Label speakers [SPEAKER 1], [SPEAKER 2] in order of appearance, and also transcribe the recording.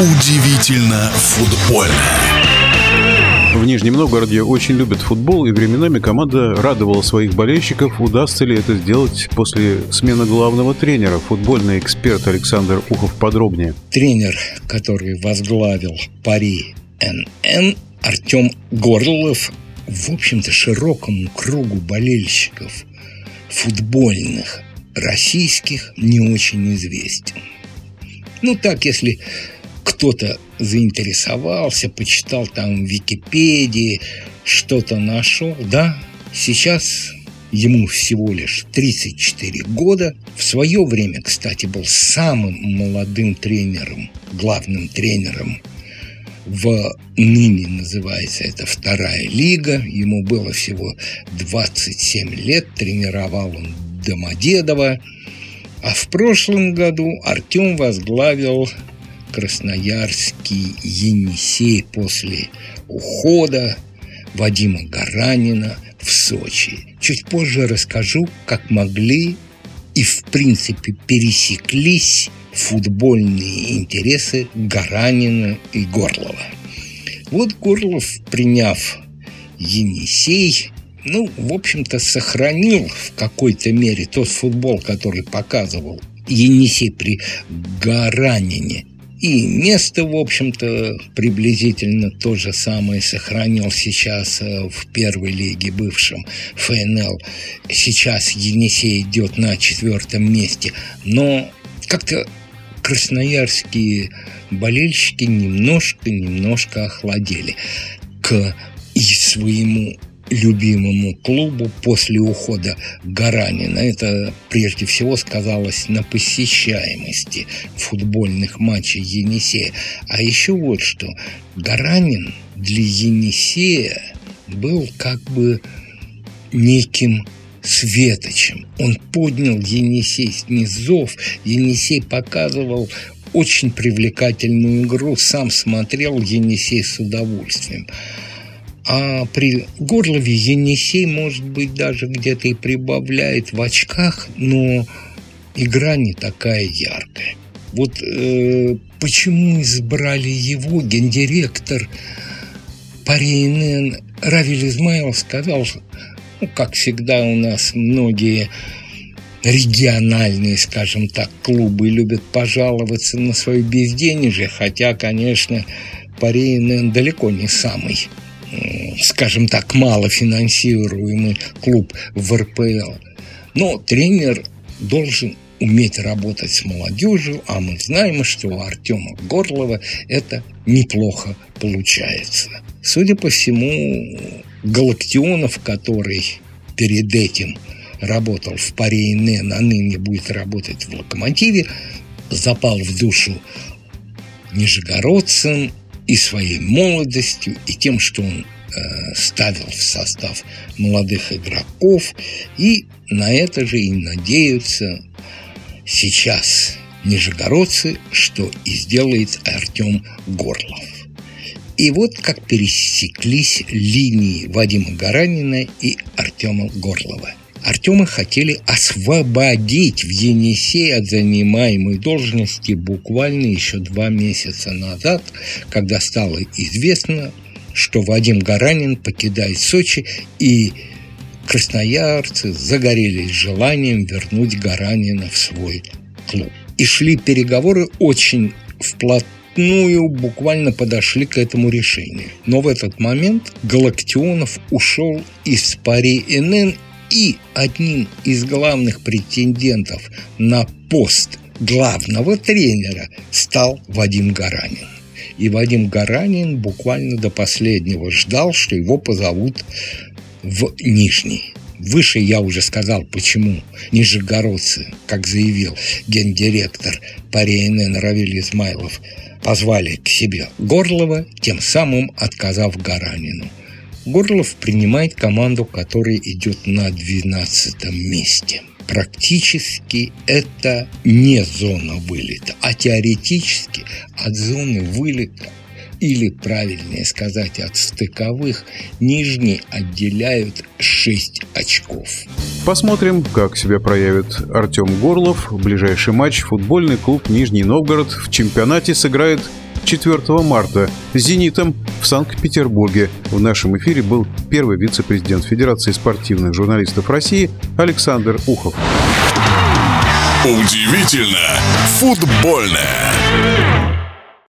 [SPEAKER 1] Удивительно футбольно.
[SPEAKER 2] В Нижнем Новгороде очень любят футбол, и временами команда радовала своих болельщиков. Удастся ли это сделать после смены главного тренера? Футбольный эксперт Александр Ухов подробнее.
[SPEAKER 3] Тренер, который возглавил Пари НН, Артем Горлов, в общем-то, широкому кругу болельщиков футбольных российских не очень известен. Ну так, если кто-то заинтересовался, почитал там в Википедии, что-то нашел, да, сейчас ему всего лишь 34 года. В свое время, кстати, был самым молодым тренером, главным тренером в ныне называется это вторая лига. Ему было всего 27 лет, тренировал он Домодедово. А в прошлом году Артем возглавил красноярский Енисей после ухода Вадима Гаранина в Сочи. Чуть позже расскажу, как могли и в принципе пересеклись футбольные интересы Гаранина и Горлова. Вот Горлов, приняв Енисей, ну, в общем-то, сохранил в какой-то мере тот футбол, который показывал Енисей при Гаранине. И место, в общем-то, приблизительно то же самое сохранил сейчас э, в первой лиге, бывшем ФНЛ. Сейчас Енисей идет на четвертом месте. Но как-то красноярские болельщики немножко-немножко охладели к и своему любимому клубу после ухода Гаранина. Это прежде всего сказалось на посещаемости футбольных матчей Енисея. А еще вот что. Гаранин для Енисея был как бы неким светочем. Он поднял Енисей с низов. Енисей показывал очень привлекательную игру. Сам смотрел Енисей с удовольствием. А при Горлове Енисей, может быть, даже где-то и прибавляет в очках, но игра не такая яркая. Вот э, почему избрали его, гендиректор Парейнен Равиль Измаил сказал, ну, как всегда у нас многие региональные, скажем так, клубы любят пожаловаться на свое безденежье, хотя, конечно, Парейнен далеко не самый скажем так, малофинансируемый клуб в РПЛ. Но тренер должен уметь работать с молодежью, а мы знаем, что у Артема Горлова это неплохо получается. Судя по всему, Галактионов, который перед этим работал в паре НН, а ныне будет работать в «Локомотиве», запал в душу нижегородцам и своей молодостью, и тем, что он э, ставил в состав молодых игроков, и на это же и надеются сейчас нижегородцы, что и сделает Артем Горлов. И вот как пересеклись линии Вадима Гаранина и Артема Горлова – Артема хотели освободить в Енисей от занимаемой должности буквально еще два месяца назад, когда стало известно, что Вадим Гаранин покидает Сочи, и красноярцы загорелись желанием вернуть Гаранина в свой клуб. И шли переговоры очень вплотную, буквально подошли к этому решению. Но в этот момент Галактионов ушел из Пари НН и одним из главных претендентов на пост главного тренера стал Вадим Гаранин. И Вадим Гаранин буквально до последнего ждал, что его позовут в Нижний. Выше я уже сказал, почему нижегородцы, как заявил гендиректор по РНН Равиль Измайлов, позвали к себе Горлова, тем самым отказав Гаранину. Горлов принимает команду, которая идет на 12 месте. Практически это не зона вылета, а теоретически от зоны вылета или, правильнее сказать, от стыковых, нижние отделяют 6 очков.
[SPEAKER 2] Посмотрим, как себя проявит Артем Горлов. Ближайший матч футбольный клуб «Нижний Новгород» в чемпионате сыграет 4 марта «Зенитом» в Санкт-Петербурге. В нашем эфире был первый вице-президент Федерации спортивных журналистов России Александр Ухов.
[SPEAKER 1] Удивительно футбольное.